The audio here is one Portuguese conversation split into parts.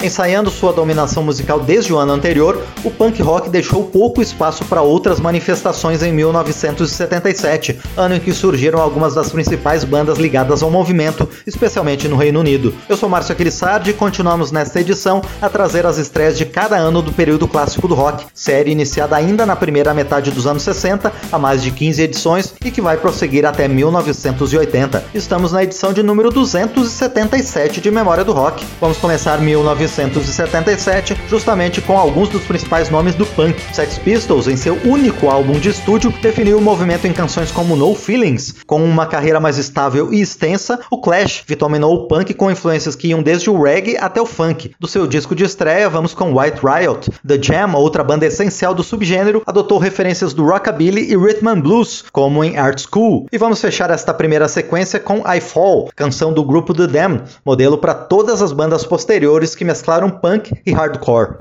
Ensaiando sua dominação musical desde o ano anterior, o punk rock deixou pouco espaço para outras manifestações em 1977, ano em que surgiram algumas das principais bandas ligadas ao movimento, especialmente no Reino Unido. Eu sou Márcio Aquilissardi e continuamos nesta edição a trazer as estreias de cada ano do período clássico do rock, série iniciada ainda na primeira metade dos anos 60, há mais de 15 edições e que vai prosseguir até 1980. Estamos na edição de número 277 de Memória do Rock. Vamos começar 19 1977, justamente com alguns dos principais nomes do punk. Sex Pistols, em seu único álbum de estúdio, definiu o movimento em canções como No Feelings. Com uma carreira mais estável e extensa, o Clash vitaminou o punk com influências que iam desde o reggae até o funk. Do seu disco de estreia, vamos com White Riot. The Jam, outra banda essencial do subgênero, adotou referências do rockabilly e rhythm and blues, como em Art School. E vamos fechar esta primeira sequência com I Fall, canção do grupo The Dam, modelo para todas as bandas posteriores que mesclaram punk e hardcore.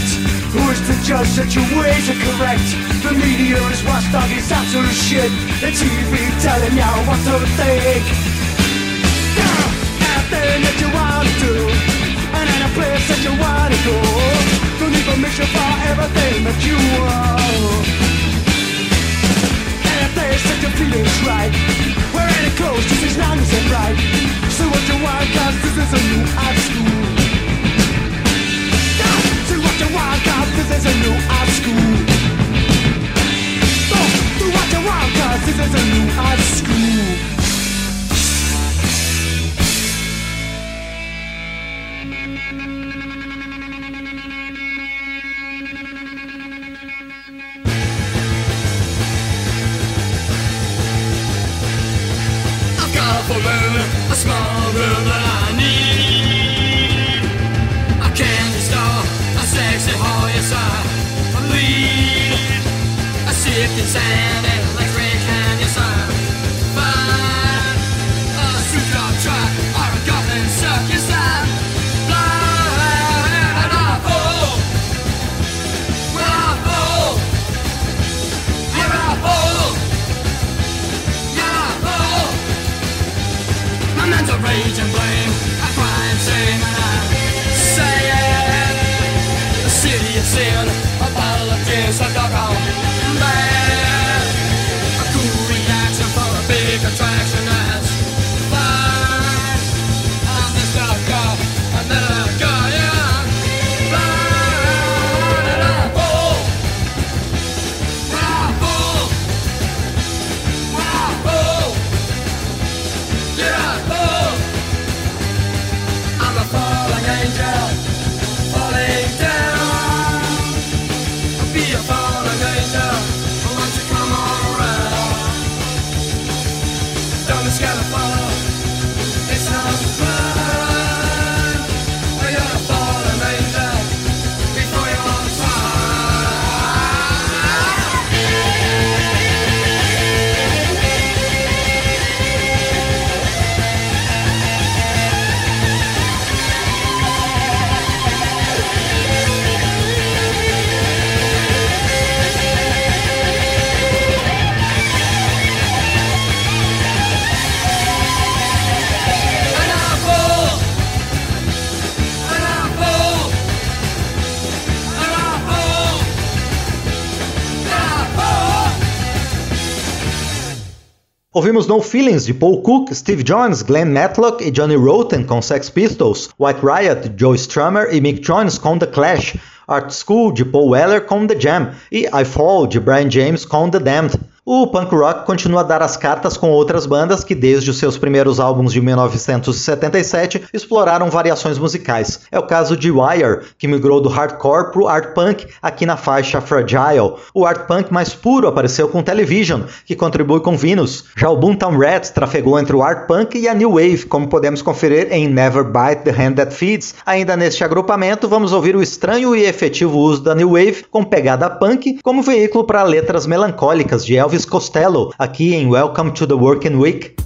Select? Who is to judge that your ways are correct? The media is watchdog is absolute shit. The TV telling you what to think. Yeah, everything that you wanna do, and any place that you wanna go. Don't need permission for everything that you want. Any place that you feel is right. Wear any clothes just as long as it's right. So what you want, cause this is a new art school. This is a new art school. do what you cause this is a new art school. A Ouvimos No Feelings de Paul Cook, Steve Jones, Glenn Matlock e Johnny Rotten com Sex Pistols, White Riot, Joe Strummer e Mick Jones com The Clash, Art School de Paul Weller com The Jam e I Fall de Brian James com The Damned. O punk rock continua a dar as cartas com outras bandas que, desde os seus primeiros álbuns de 1977, exploraram variações musicais. É o caso de Wire, que migrou do hardcore para o art punk aqui na faixa Fragile. O art punk mais puro apareceu com Television, que contribui com Venus. Já o Boomtown Rats trafegou entre o art punk e a new wave, como podemos conferir em Never Bite the Hand That Feeds. Ainda neste agrupamento, vamos ouvir o estranho e efetivo uso da new wave com pegada punk como veículo para letras melancólicas de Elvis Costello, aqui em Welcome to the Working Week.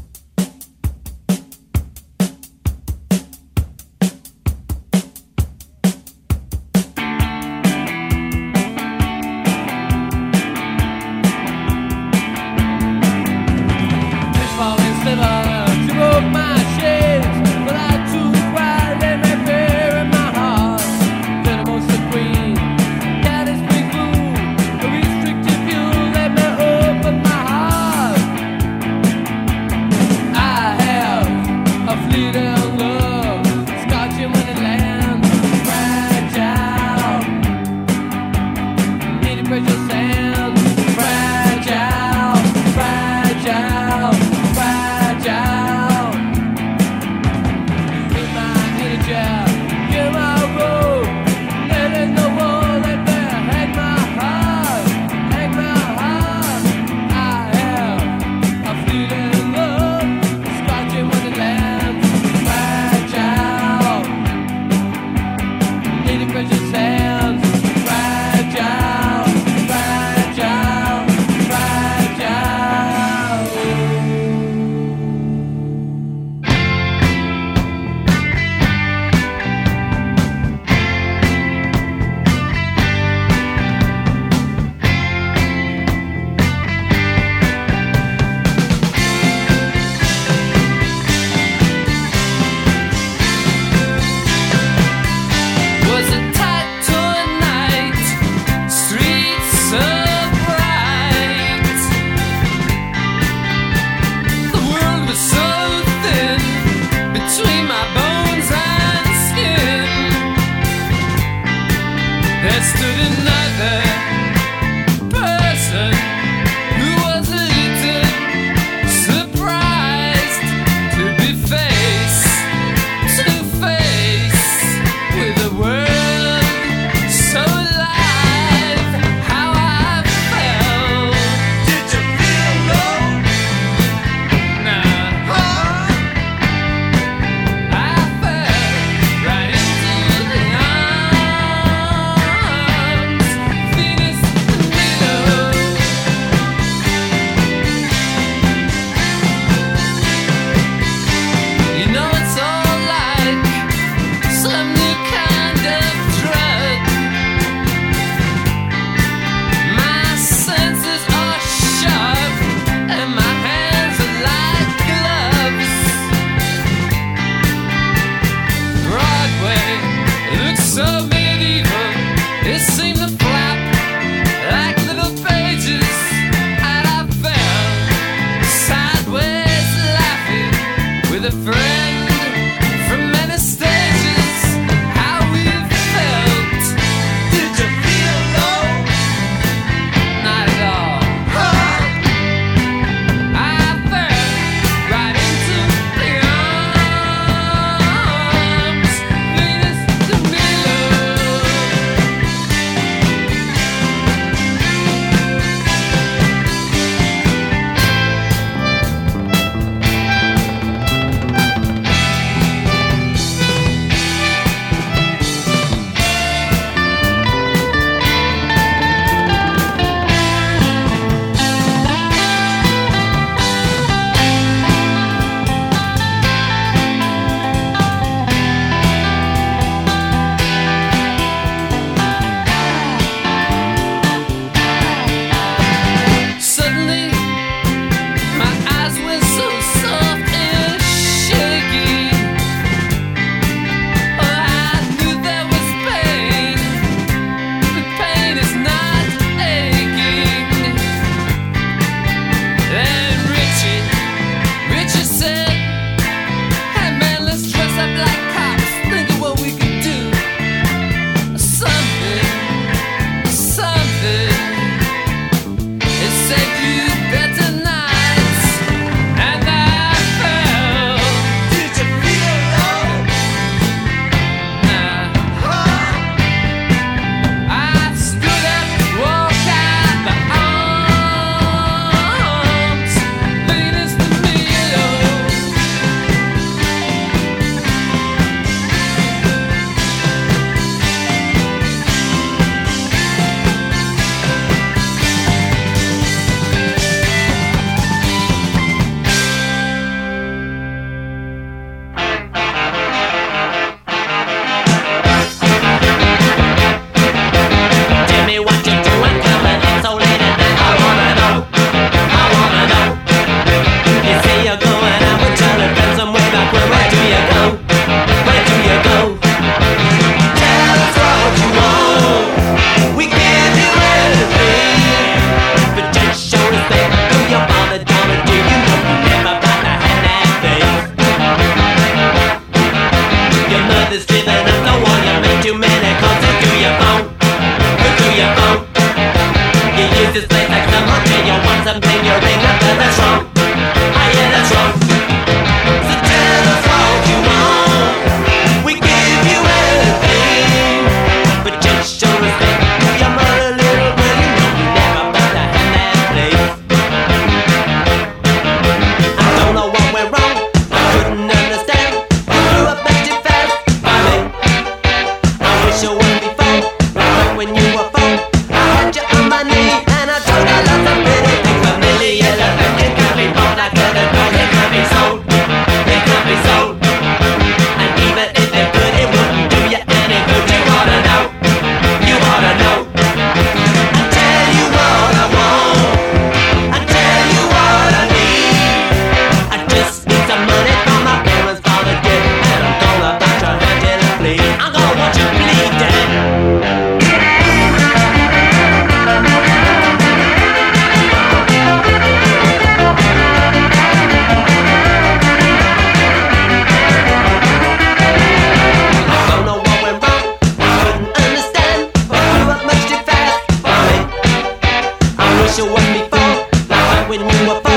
you was before. Like when you were.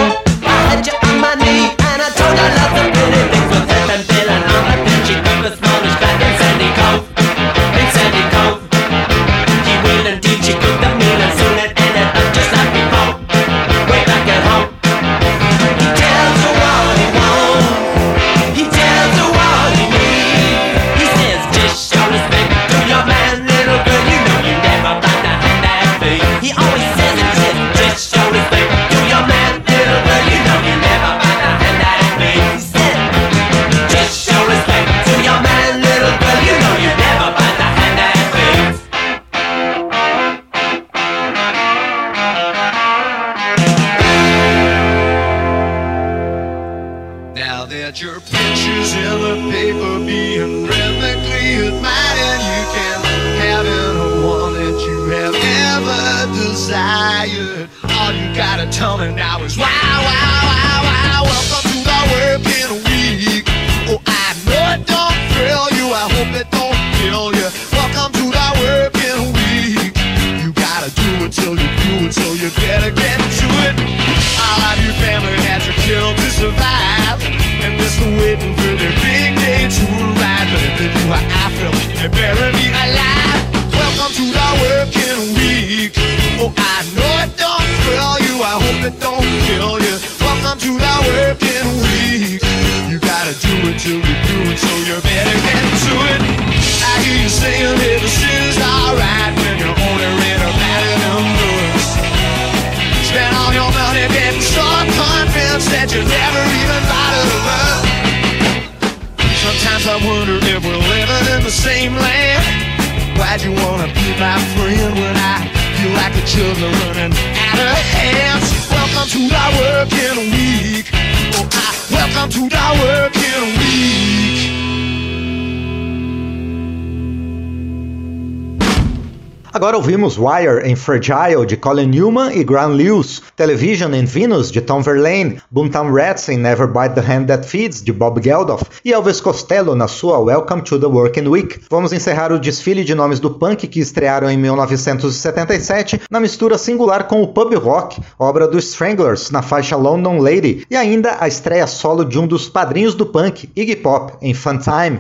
confidence that you never even thought of love. Sometimes I wonder if we're living in the same land. Why'd you wanna be my friend when I feel like the children running out of hands? Welcome to our working week. Oh, I welcome to our working week. Agora ouvimos Wire em Fragile de Colin Newman e Graham Lewis, Television in Venus de Tom Verlaine, Boomtown Rats em Never Bite the Hand That Feeds de Bob Geldof e Elvis Costello na sua Welcome to the Working Week. Vamos encerrar o desfile de nomes do punk que estrearam em 1977 na mistura singular com o pub rock, obra dos Stranglers na faixa London Lady, e ainda a estreia solo de um dos padrinhos do punk, Iggy Pop, em Fun Time.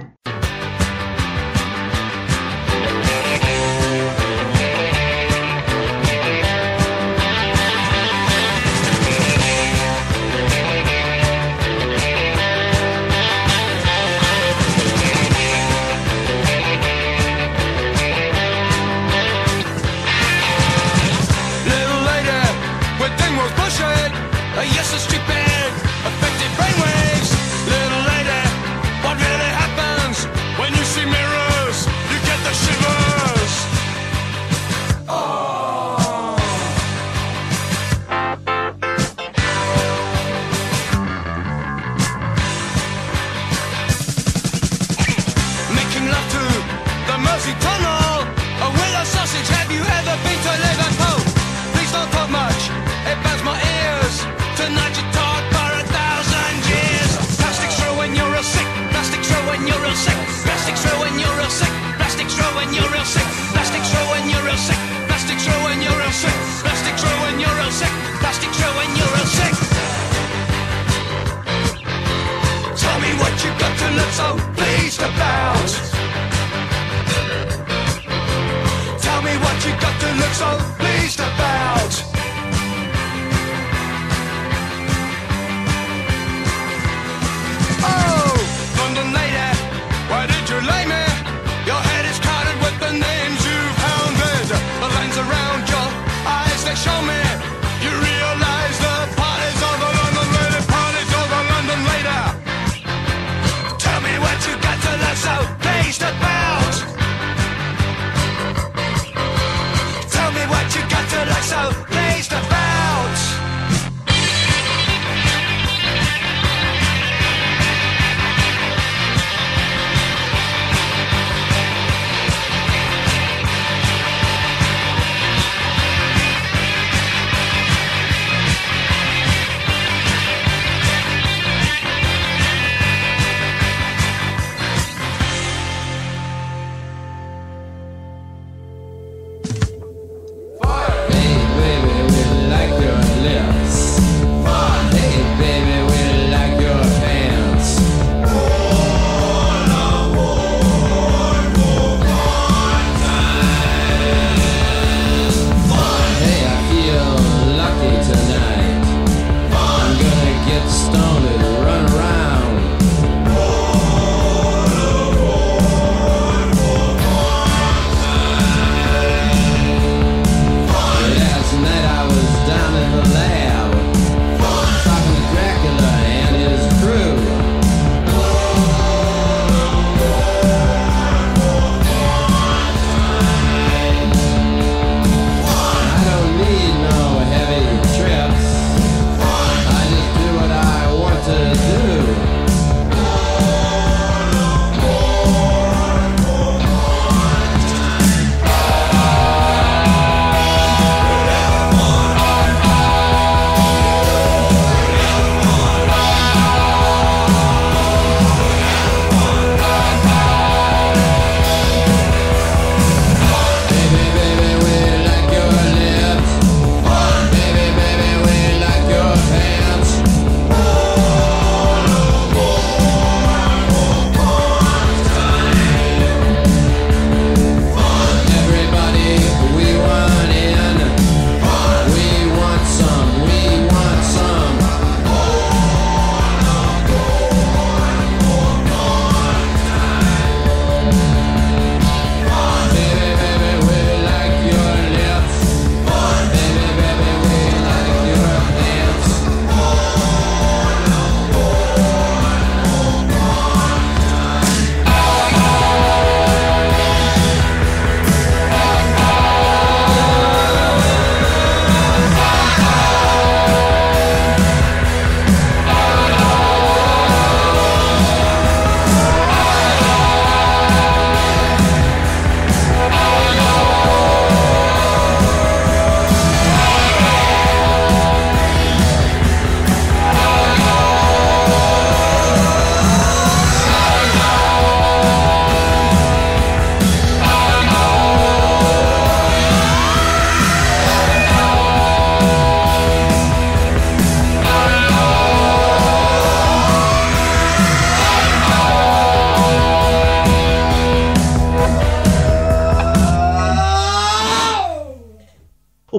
stone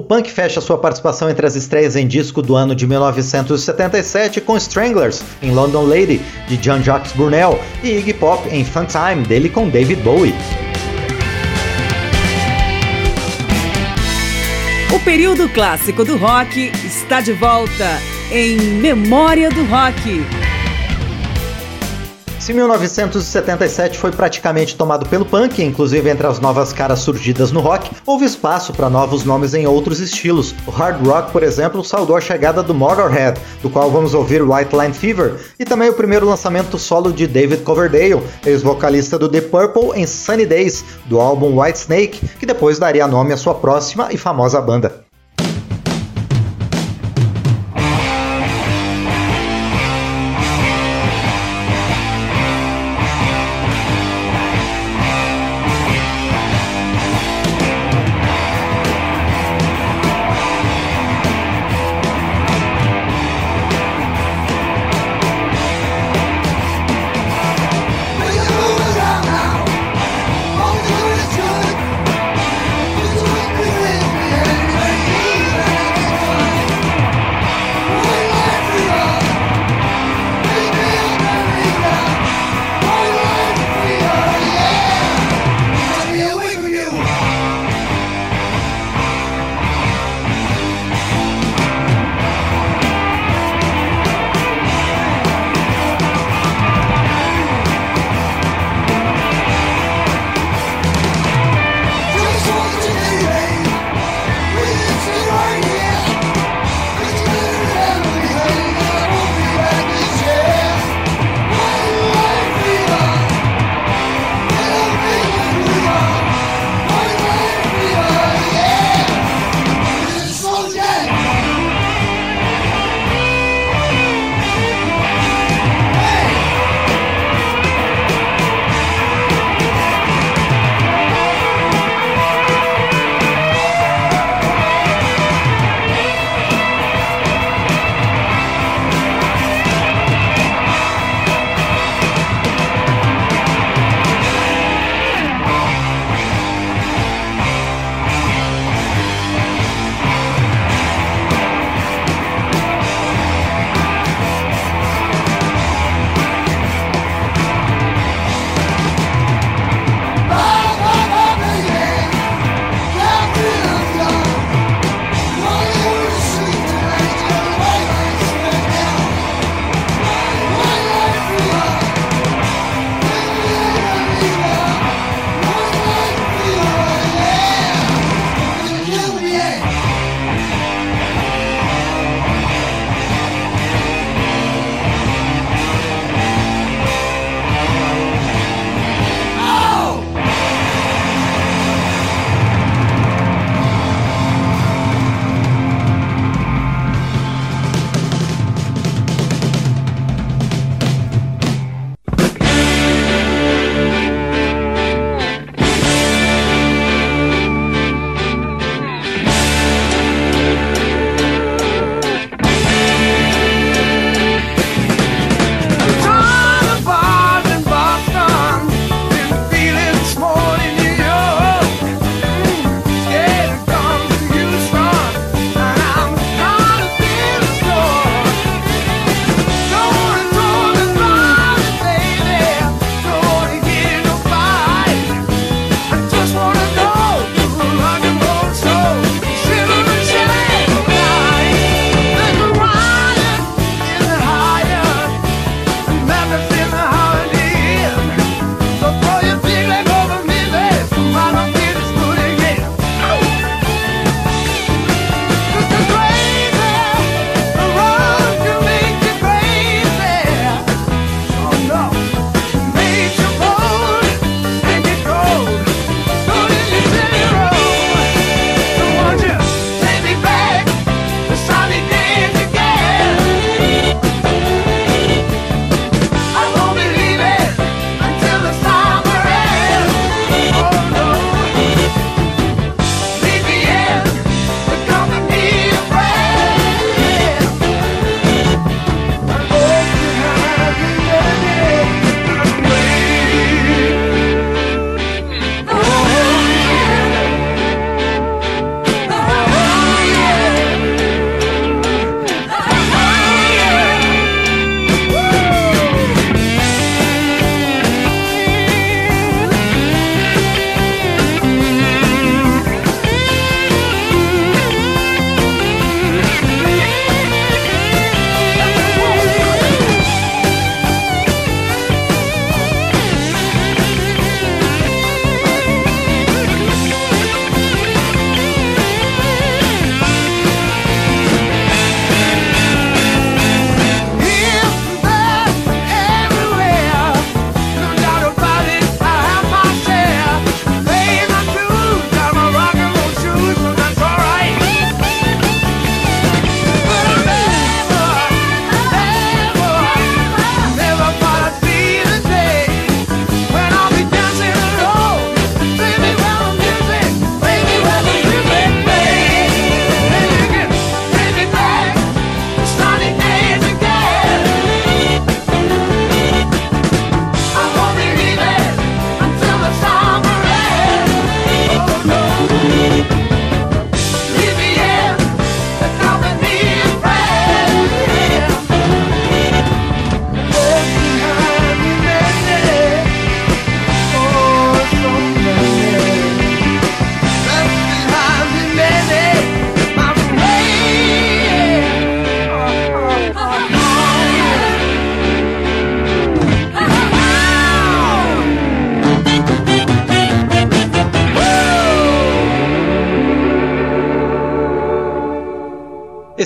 punk fecha sua participação entre as estreias em disco do ano de 1977 com Stranglers, em London Lady, de John-Jacques Brunel, e Iggy Pop em Fun Time, dele com David Bowie. O período clássico do rock está de volta em Memória do Rock. Se 1977 foi praticamente tomado pelo punk, inclusive entre as novas caras surgidas no rock, houve espaço para novos nomes em outros estilos. O hard rock, por exemplo, saudou a chegada do Motorhead, do qual vamos ouvir White Line Fever, e também o primeiro lançamento solo de David Coverdale, ex-vocalista do The Purple em Sunny Days, do álbum White Snake, que depois daria nome à sua próxima e famosa banda.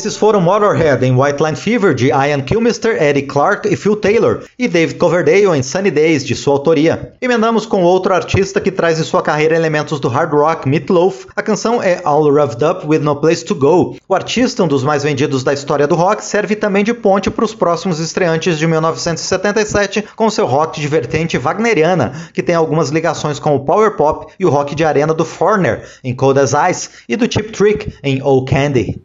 Esses foram Motorhead em White Line Fever de Ian Kilmister, Eddie Clark e Phil Taylor, e David Coverdale em Sunny Days de sua autoria. Emendamos com outro artista que traz em sua carreira elementos do hard rock, Meatloaf. A canção é All Revved Up with No Place to Go. O artista, um dos mais vendidos da história do rock, serve também de ponte para os próximos estreantes de 1977 com seu rock de vertente wagneriana, que tem algumas ligações com o power pop e o rock de arena do Foreigner em Cold as Ice e do Cheap Trick em Oh Candy.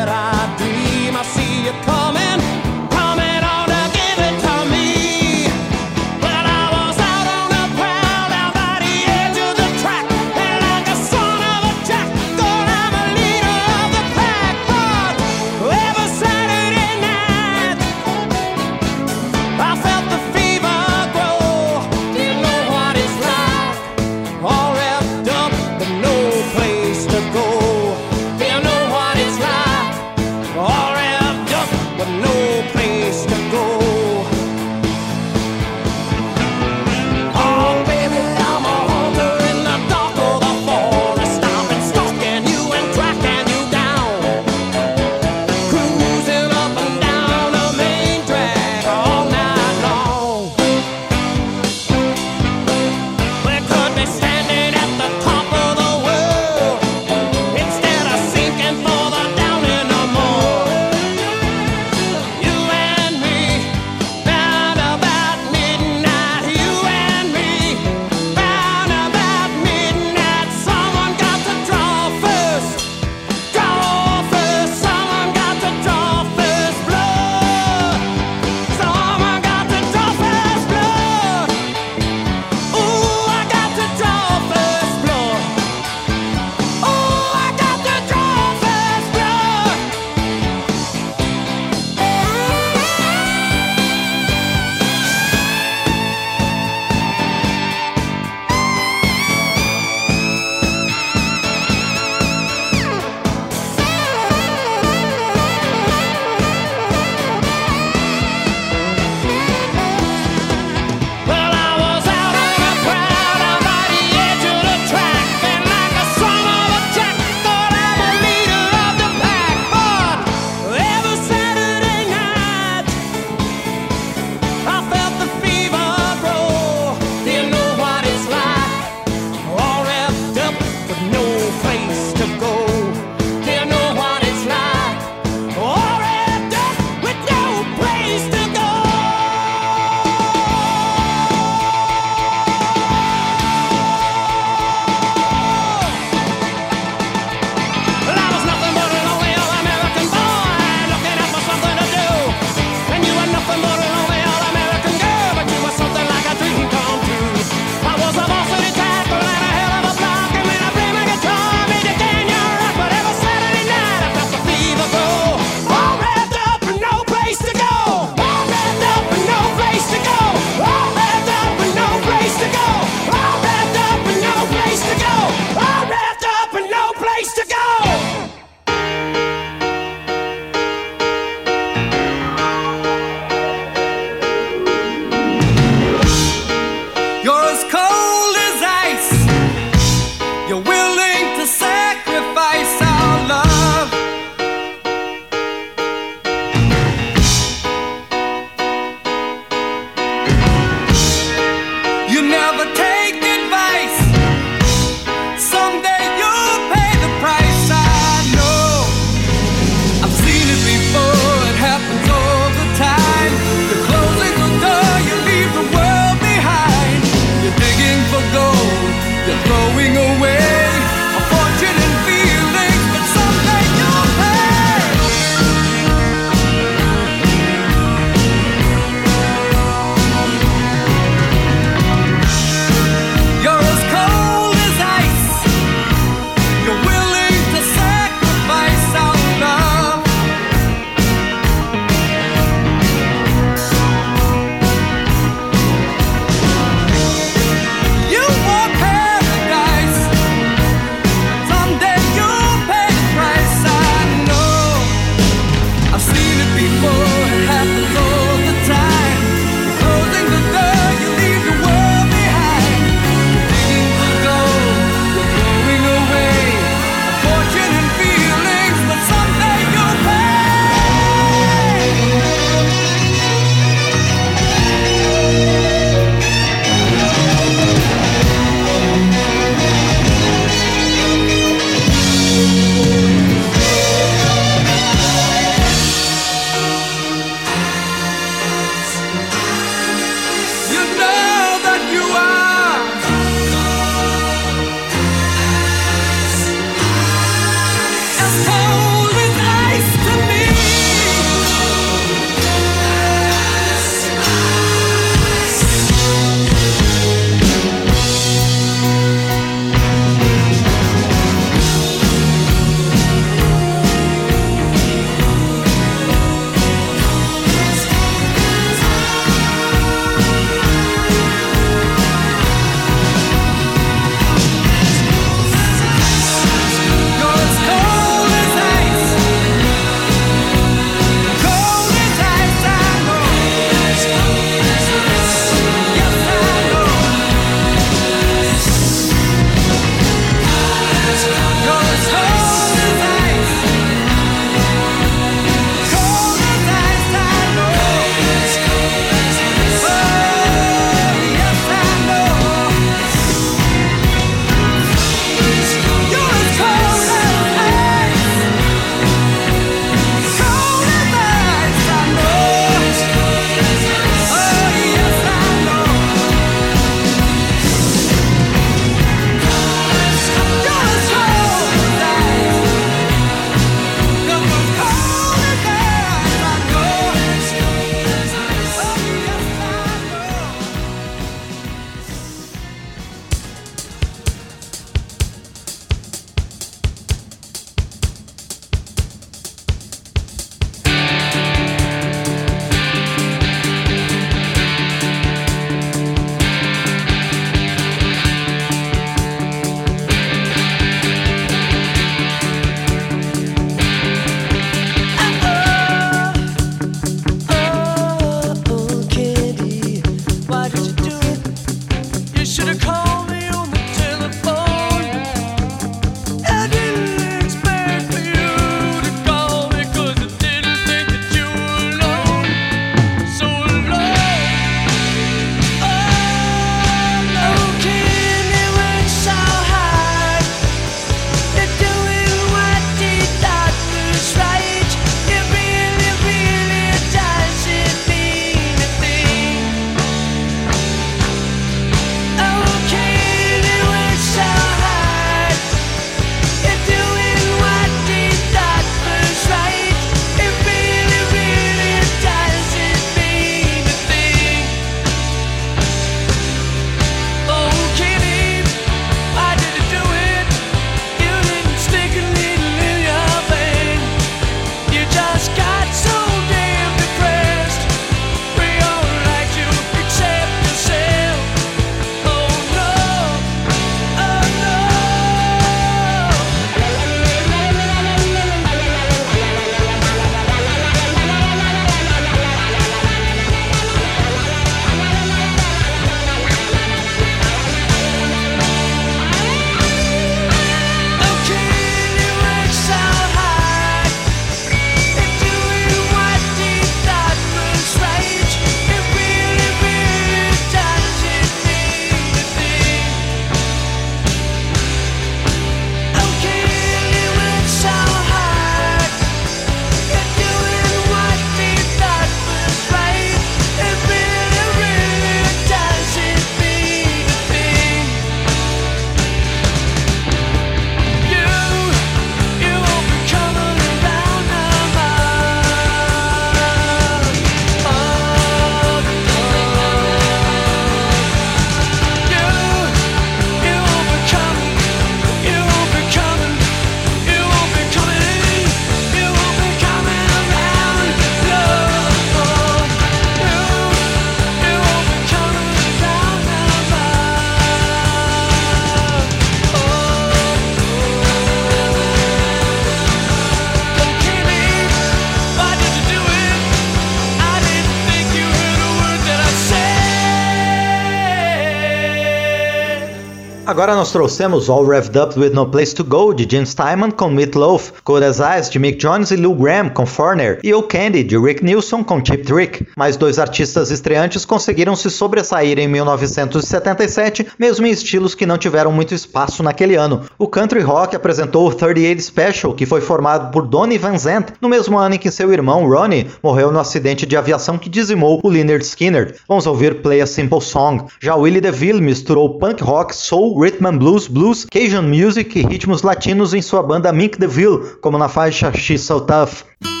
Agora nós trouxemos All Revved Up With No Place To Go, de Jim Steinman com Meatloaf, Cold As Eyes, de Mick Jones e Lou Graham com Foreigner, e O Candy, de Rick Nielsen com Cheap Trick. Mais dois artistas estreantes conseguiram se sobressair em 1977, mesmo em estilos que não tiveram muito espaço naquele ano. O country rock apresentou o 38 Special, que foi formado por Donnie Van Zandt, no mesmo ano em que seu irmão Ronnie morreu no acidente de aviação que dizimou o Lynyrd Skynyrd. Vamos ouvir Play a Simple Song. Já Willie DeVille misturou punk rock, soul, rhythm blues, blues, Cajun music e ritmos latinos em sua banda Mink DeVille, como na faixa She's So Tough.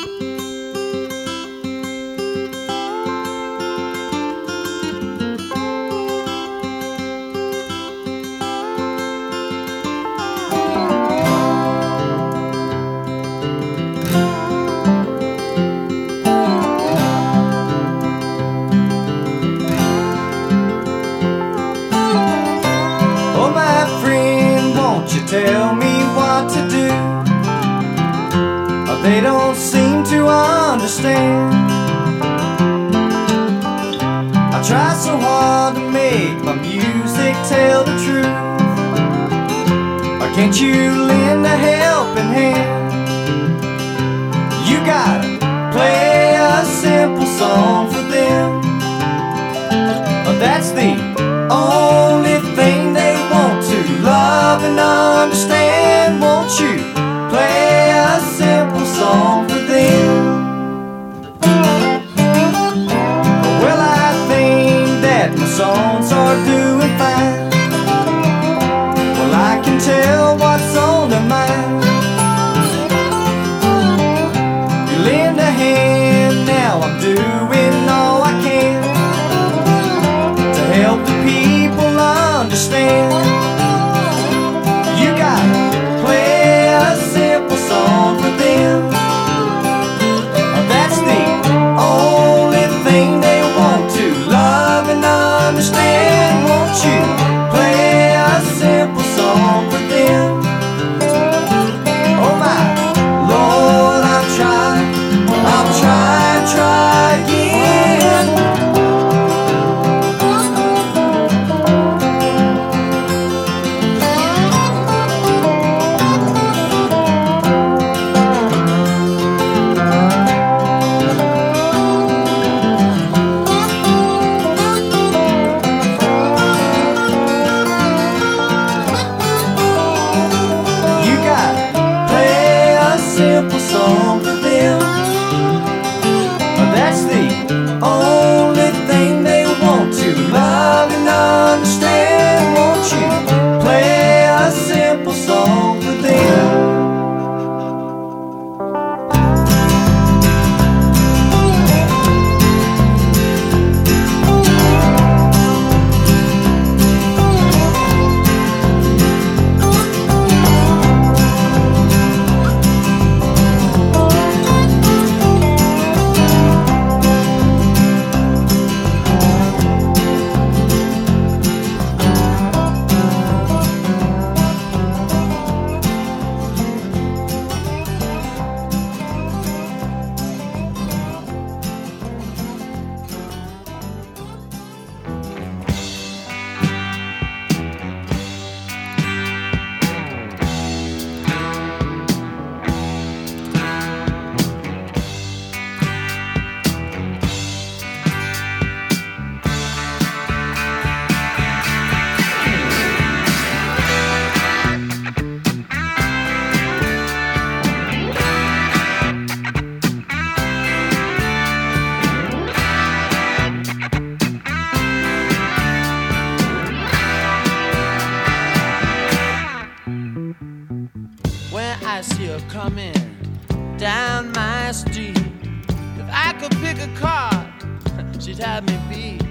had me beat.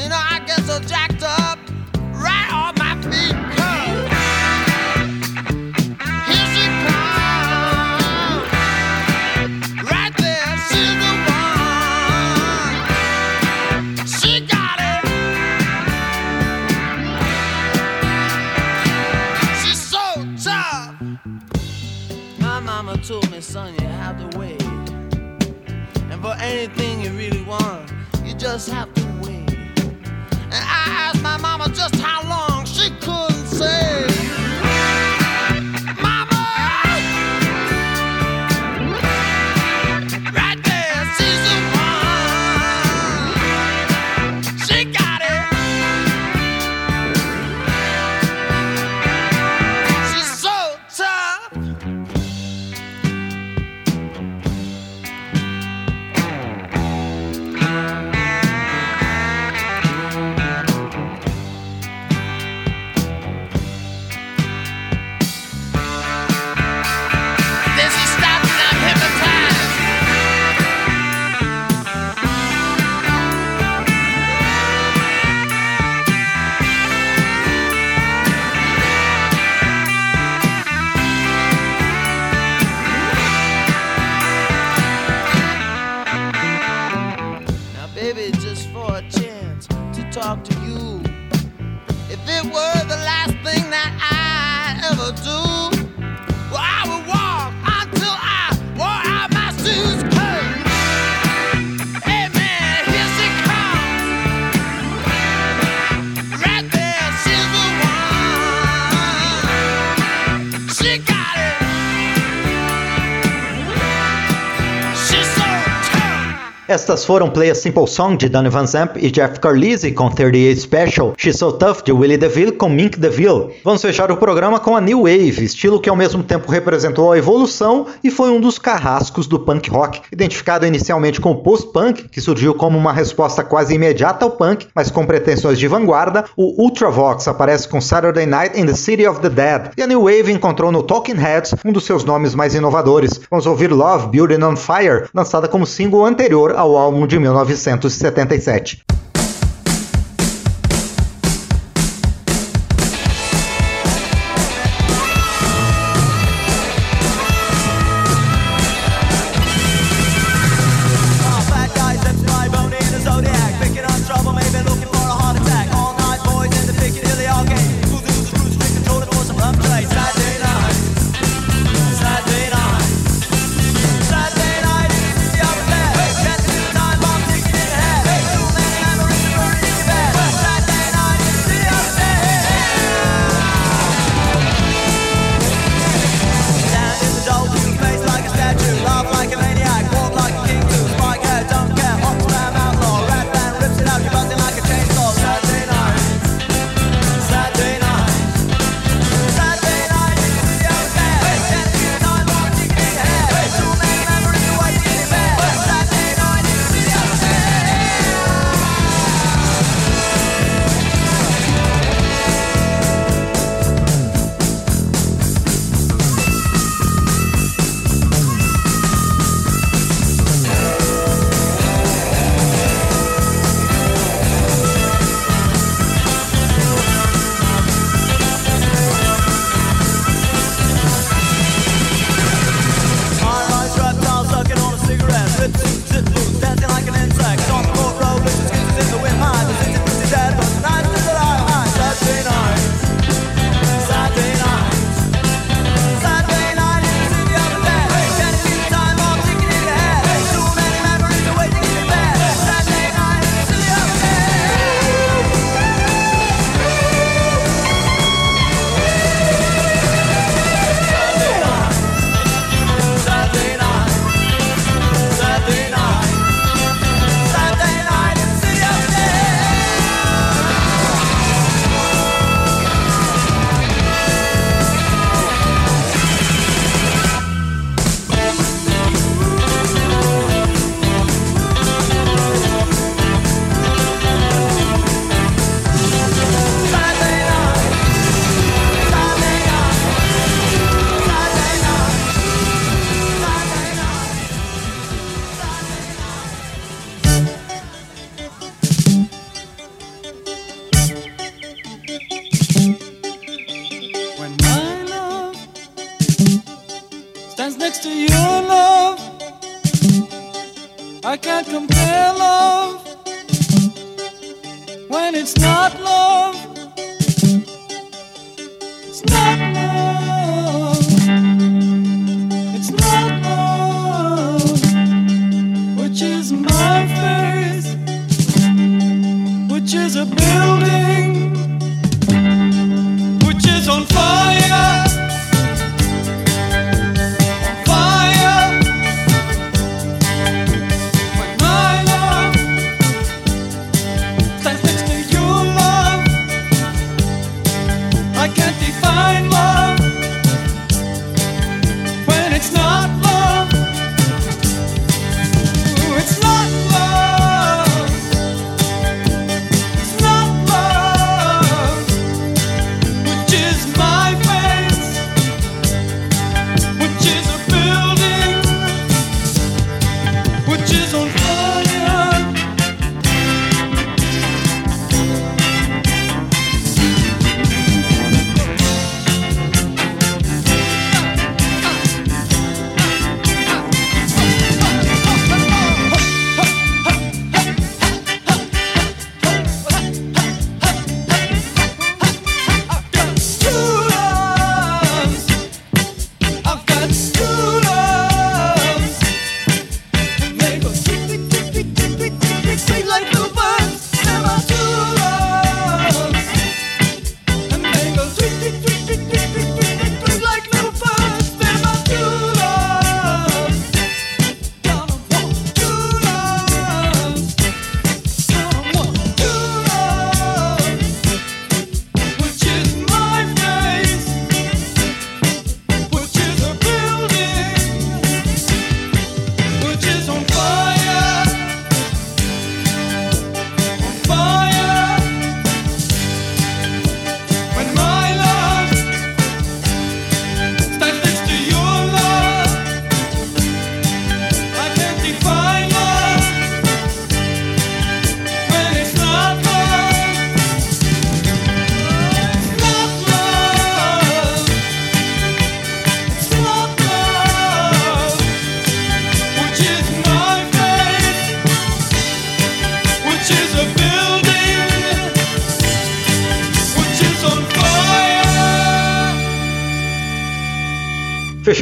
You know, I get so jacked up right on my feet. Told me, son, you have to wait. And for anything just have to wait. And I asked my mama just how long, she couldn't say. Estas foram Play a Simple Song de Donovan Van Zamp e Jeff Carlisi com 38 Special, She's So Tough de Willie DeVille com Mink DeVille. Vamos fechar o programa com a New Wave, estilo que ao mesmo tempo representou a evolução e foi um dos carrascos do punk rock, identificado inicialmente com o post-punk, que surgiu como uma resposta quase imediata ao punk, mas com pretensões de vanguarda, o Ultravox aparece com Saturday Night in the City of the Dead, e a New Wave encontrou no Talking Heads um dos seus nomes mais inovadores. Vamos ouvir Love, Building on Fire, lançada como single anterior ao ao álbum de 1977.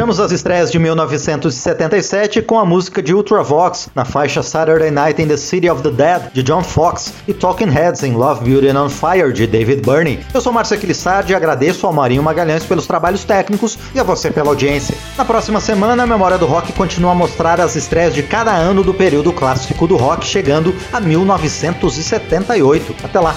Fechamos as estreias de 1977 com a música de Ultravox na faixa Saturday Night in the City of the Dead de John Fox e Talking Heads em Love, Beauty and on Fire de David Burney. Eu sou Márcio Aquilissardi e agradeço ao Marinho Magalhães pelos trabalhos técnicos e a você pela audiência. Na próxima semana, a Memória do Rock continua a mostrar as estreias de cada ano do período clássico do rock, chegando a 1978. Até lá!